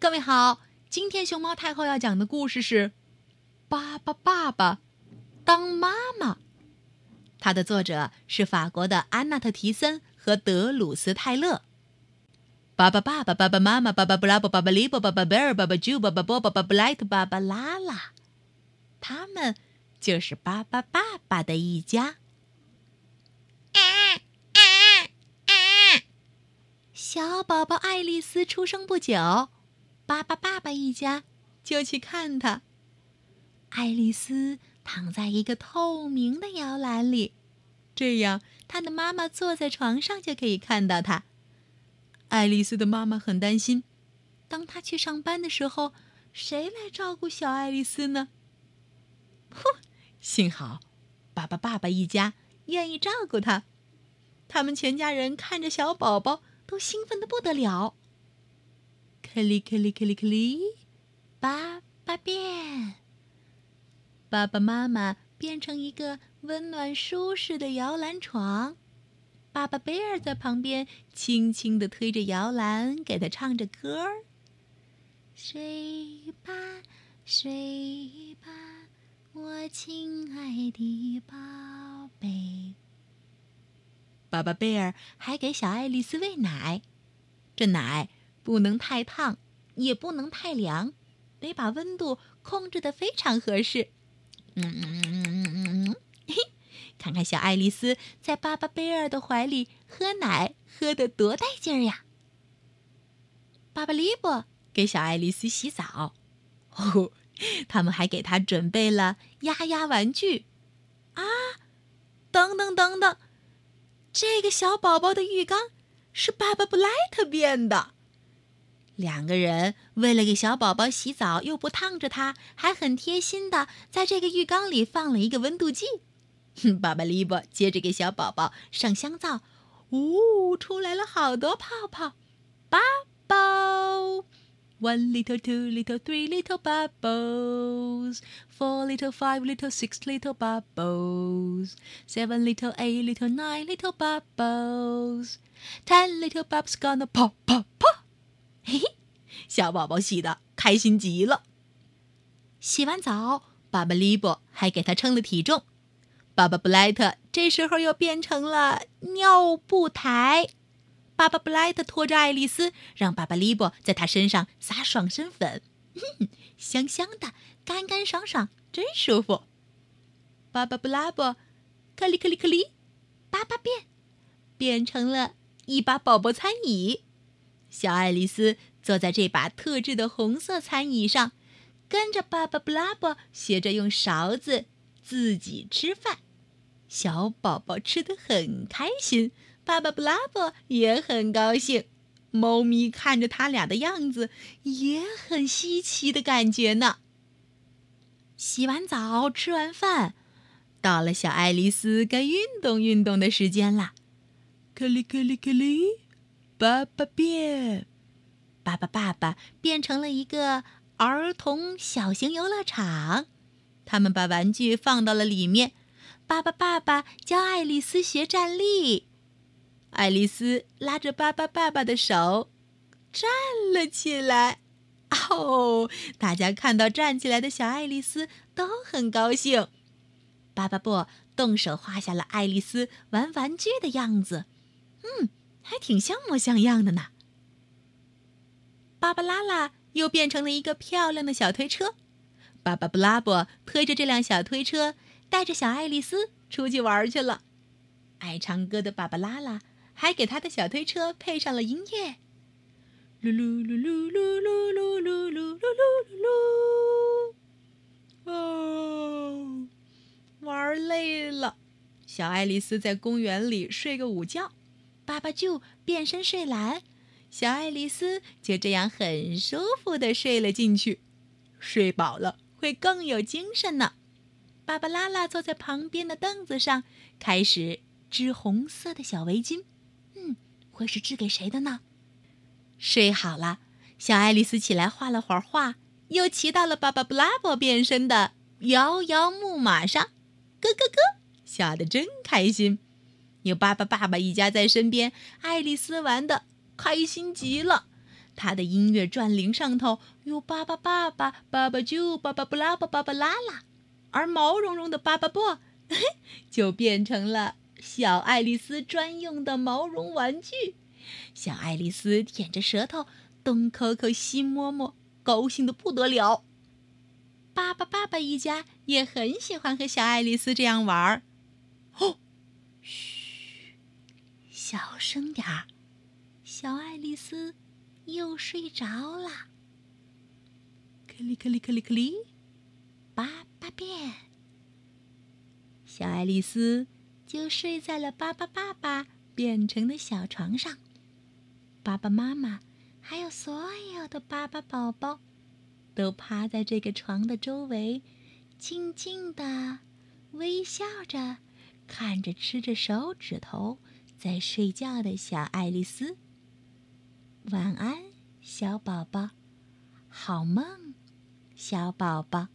各位好，今天熊猫太后要讲的故事是《巴巴爸爸当妈妈》，它的作者是法国的安娜特·提森和德鲁斯·泰勒。巴巴爸爸、爸爸妈妈、巴巴布拉布、巴巴利布、巴巴贝尔、巴巴朱、巴巴波、巴巴布莱特、巴巴拉拉，他们就是巴巴爸爸的一家。小宝宝爱丽丝出生不久。巴巴爸爸一家就去看他。爱丽丝躺在一个透明的摇篮里，这样她的妈妈坐在床上就可以看到她。爱丽丝的妈妈很担心，当她去上班的时候，谁来照顾小爱丽丝呢？哼，幸好巴巴爸爸一家愿意照顾她。他们全家人看着小宝宝都兴奋的不得了。克里克里克里克里，爸爸变。爸爸妈妈变成一个温暖舒适的摇篮床，爸爸贝尔在旁边轻轻的推着摇篮，给他唱着歌儿。睡吧，睡吧，我亲爱的宝贝。爸爸贝尔还给小爱丽丝喂奶，这奶。不能太烫，也不能太凉，得把温度控制的非常合适。嗯嗯嗯嗯嗯嗯，嘿，看看小爱丽丝在巴巴贝尔的怀里喝奶，喝得多带劲儿呀！巴巴利波给小爱丽丝洗澡，哦，他们还给她准备了压压玩具。啊，等等等等，这个小宝宝的浴缸是巴巴布莱特变的。两个人为了给小宝宝洗澡，又不烫着他，还很贴心的在这个浴缸里放了一个温度计。哼爸爸利伯接着给小宝宝上香皂，呜，出来了好多泡泡。Bubble, one little, two little, three little bubbles, four little, five little, six little bubbles, seven little, eight little, nine little bubbles, ten little bubbles gonna pop, pop, pop. 嘿嘿，小宝宝洗的开心极了。洗完澡，爸爸利伯还给他称了体重。爸爸布莱特这时候又变成了尿布台。爸爸布莱特拖着爱丽丝，让爸爸利伯在他身上撒爽身粉，香香的，干干爽爽，真舒服。爸爸布拉伯，克里克里克里，爸爸变，变成了一把宝宝餐椅。小爱丽丝坐在这把特制的红色餐椅上，跟着爸爸布拉伯学着用勺子自己吃饭。小宝宝吃的很开心，爸爸布拉伯也很高兴。猫咪看着他俩的样子，也很稀奇的感觉呢。洗完澡，吃完饭，到了小爱丽丝该运动运动的时间了。克里克里克里。爸爸变，爸爸爸爸变成了一个儿童小型游乐场。他们把玩具放到了里面。爸爸爸爸教爱丽丝学站立，爱丽丝拉着爸爸爸爸的手站了起来。哦，大家看到站起来的小爱丽丝都很高兴。爸爸不动手画下了爱丽丝玩玩具的样子。嗯。还挺像模像样的呢。芭芭拉拉又变成了一个漂亮的小推车，巴巴布拉伯推着这辆小推车，带着小爱丽丝出去玩去了。爱唱歌的芭芭拉拉还给他的小推车配上了音乐，噜噜噜噜噜噜噜噜噜噜噜噜。哦，玩累了，小爱丽丝在公园里睡个午觉。爸爸就变身睡蓝，小爱丽丝就这样很舒服的睡了进去。睡饱了会更有精神呢。芭芭拉拉坐在旁边的凳子上，开始织红色的小围巾。嗯，会是织给谁的呢？睡好了，小爱丽丝起来画了会儿画，又骑到了巴巴布拉伯变身的摇摇木马上，咯咯咯，笑得真开心。有巴巴爸爸一家在身边，爱丽丝玩的开心极了。他的音乐转铃上头有巴巴爸爸、爸爸啾、巴巴布拉巴、巴巴拉拉，而毛茸茸的巴巴布 就变成了小爱丽丝专用的毛绒玩具。小爱丽丝舔着舌头，东抠抠西摸摸，高兴的不得了。巴巴爸爸一家也很喜欢和小爱丽丝这样玩儿。哦，嘘，小声点儿，小爱丽丝又睡着了。克里克里克里克里，八八变，小爱丽丝就睡在了巴巴爸爸变成的小床上。爸爸妈妈还有所有的巴巴宝宝。都趴在这个床的周围，静静的微笑着，看着吃着手指头在睡觉的小爱丽丝。晚安，小宝宝，好梦，小宝宝。